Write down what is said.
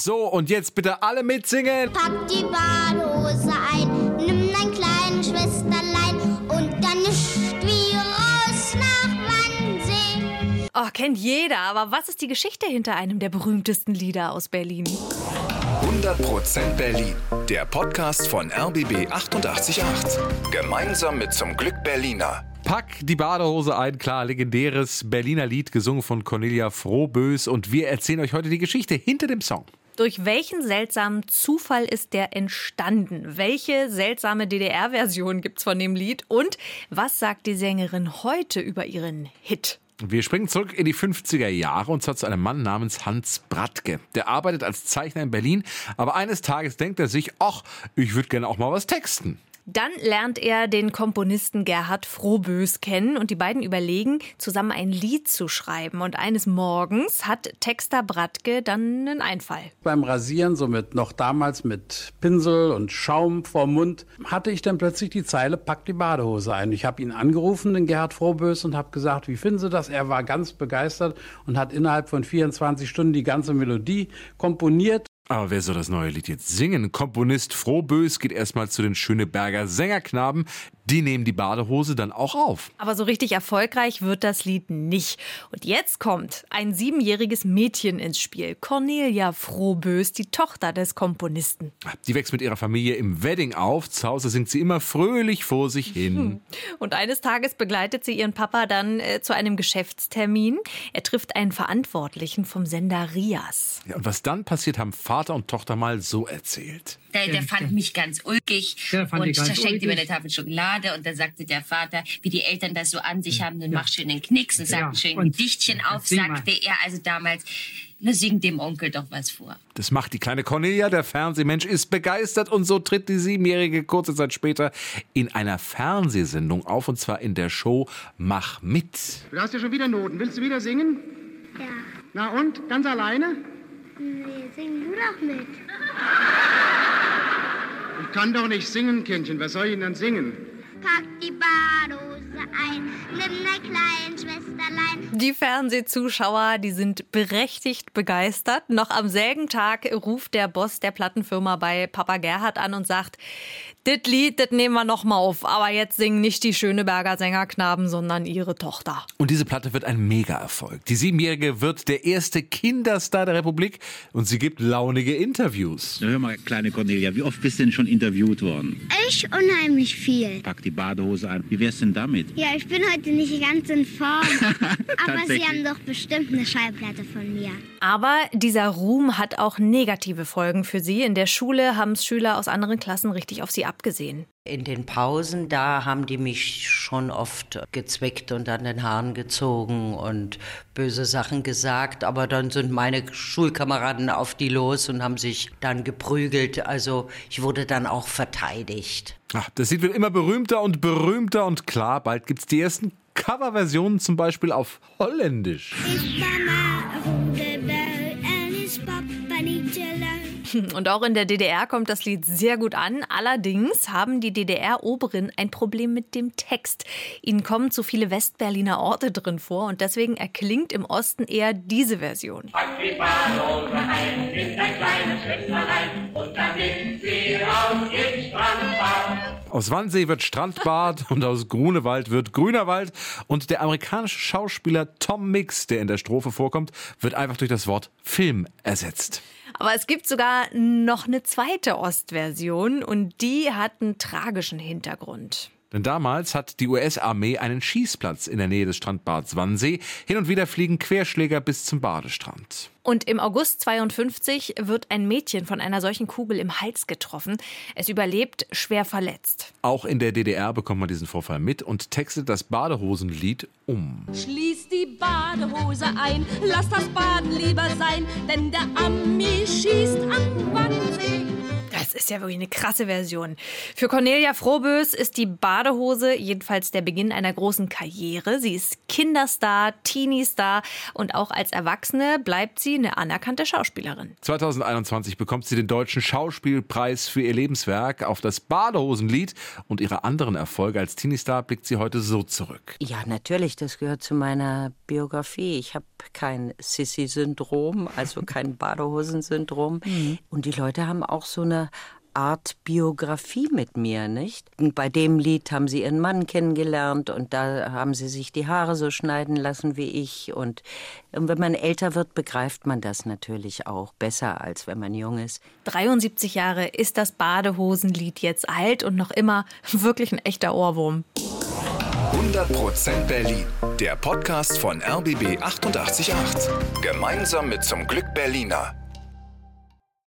So, und jetzt bitte alle mitsingen. Pack die Badehose ein, nimm dein kleines Schwesterlein und dann ist wie raus nach Wannsee. Oh, kennt jeder, aber was ist die Geschichte hinter einem der berühmtesten Lieder aus Berlin? 100% Berlin. Der Podcast von RBB 888. Gemeinsam mit zum Glück Berliner. Pack die Badehose ein, klar, legendäres Berliner Lied, gesungen von Cornelia Frohbös. Und wir erzählen euch heute die Geschichte hinter dem Song. Durch welchen seltsamen Zufall ist der entstanden? Welche seltsame DDR-Version gibt's von dem Lied? Und was sagt die Sängerin heute über ihren Hit? Wir springen zurück in die 50er Jahre und zwar zu einem Mann namens Hans Bratke. Der arbeitet als Zeichner in Berlin, aber eines Tages denkt er sich, ach, ich würde gerne auch mal was texten. Dann lernt er den Komponisten Gerhard Frohbös kennen und die beiden überlegen, zusammen ein Lied zu schreiben. Und eines Morgens hat Texter Bratke dann einen Einfall. Beim Rasieren, so mit noch damals mit Pinsel und Schaum vorm Mund, hatte ich dann plötzlich die Zeile Pack die Badehose ein. Ich habe ihn angerufen, den Gerhard Frohbös, und habe gesagt, wie finden Sie das? Er war ganz begeistert und hat innerhalb von 24 Stunden die ganze Melodie komponiert. Aber wer soll das neue Lied jetzt singen? Komponist Frohbös geht erstmal zu den Schöneberger Sängerknaben. Die nehmen die Badehose dann auch auf. Aber so richtig erfolgreich wird das Lied nicht. Und jetzt kommt ein siebenjähriges Mädchen ins Spiel. Cornelia Frohbös, die Tochter des Komponisten. Die wächst mit ihrer Familie im Wedding auf. Zu Hause singt sie immer fröhlich vor sich hin. Und eines Tages begleitet sie ihren Papa dann äh, zu einem Geschäftstermin. Er trifft einen Verantwortlichen vom Sender Rias. Ja, und was dann passiert, haben Vater und Tochter mal so erzählt. Der, der fand mich ganz ulkig Der fand und ganz da schenkte mir eine. Tafel Schokolade und dann sagte der Vater, wie die Eltern das so an sich haben, nun mach schön den Knicks und sagt Ja, ein Gedichtchen auf, sagte er also damals, na sing dem Onkel doch was vor. Das macht die kleine Cornelia. Der Fernsehmensch ist begeistert und so tritt die Siebenjährige kurze Zeit später in einer Fernsehsendung auf und zwar in der Show Mach mit. Du hast ja schon wieder Noten. Willst du wieder singen? Ja, Na und? Ganz alleine? nee, sing du doch mit. Ich kann doch nicht singen, Kindchen. Was soll ich denn dann singen? Pack die Badehose ein, nimm dein kleines Schwesterlein. Die Fernsehzuschauer, die sind berechtigt begeistert. Noch am selben Tag ruft der Boss der Plattenfirma bei Papa Gerhard an und sagt, das Lied, das nehmen wir noch mal auf, aber jetzt singen nicht die Schöneberger Sängerknaben, sondern ihre Tochter. Und diese Platte wird ein Mega-Erfolg. Die Siebenjährige wird der erste Kinderstar der Republik und sie gibt launige Interviews. Na, hör mal, kleine Cornelia, wie oft bist du denn schon interviewt worden? Ich unheimlich viel. Pack die Badehose an. Wie wär's denn damit? Ja, ich bin heute nicht ganz in Form. Aber Sie haben doch bestimmt eine Schallplatte von mir. Aber dieser Ruhm hat auch negative Folgen für sie. In der Schule haben es Schüler aus anderen Klassen richtig auf sie abgesehen. In den Pausen, da haben die mich schon oft gezwickt und an den Haaren gezogen und böse Sachen gesagt. Aber dann sind meine Schulkameraden auf die los und haben sich dann geprügelt. Also ich wurde dann auch verteidigt. Ach, das Lied wird immer berühmter und berühmter und klar, bald gibt's die ersten Coverversionen zum Beispiel auf Holländisch. Ich Und auch in der DDR kommt das Lied sehr gut an. Allerdings haben die DDR-Oberen ein Problem mit dem Text. Ihnen kommen zu viele Westberliner Orte drin vor und deswegen erklingt im Osten eher diese Version. Aus Wannsee wird Strandbad und aus Grunewald wird Grünerwald. Und der amerikanische Schauspieler Tom Mix, der in der Strophe vorkommt, wird einfach durch das Wort Film ersetzt. Aber es gibt sogar noch eine zweite Ostversion und die hat einen tragischen Hintergrund. Denn damals hat die US-Armee einen Schießplatz in der Nähe des Strandbads Wannsee. Hin und wieder fliegen Querschläger bis zum Badestrand. Und im August 52 wird ein Mädchen von einer solchen Kugel im Hals getroffen. Es überlebt schwer verletzt. Auch in der DDR bekommt man diesen Vorfall mit und textet das Badehosenlied um. Schließ die Badehose ein, lass das Baden lieber sein, denn der Ami ist ja wirklich eine krasse Version. Für Cornelia Frohbös ist die Badehose jedenfalls der Beginn einer großen Karriere. Sie ist Kinderstar, Teenie-Star und auch als Erwachsene bleibt sie eine anerkannte Schauspielerin. 2021 bekommt sie den Deutschen Schauspielpreis für ihr Lebenswerk. Auf das Badehosenlied und ihre anderen Erfolge als Teenie-Star blickt sie heute so zurück. Ja, natürlich, das gehört zu meiner Biografie. Ich habe kein Sissy-Syndrom, also kein Badehosensyndrom. Und die Leute haben auch so eine Art Biografie mit mir, nicht? Und bei dem Lied haben sie ihren Mann kennengelernt und da haben sie sich die Haare so schneiden lassen wie ich. Und wenn man älter wird, begreift man das natürlich auch besser, als wenn man jung ist. 73 Jahre ist das Badehosenlied jetzt alt und noch immer wirklich ein echter Ohrwurm. 100% Berlin. Der Podcast von RBB 888. Gemeinsam mit zum Glück Berliner.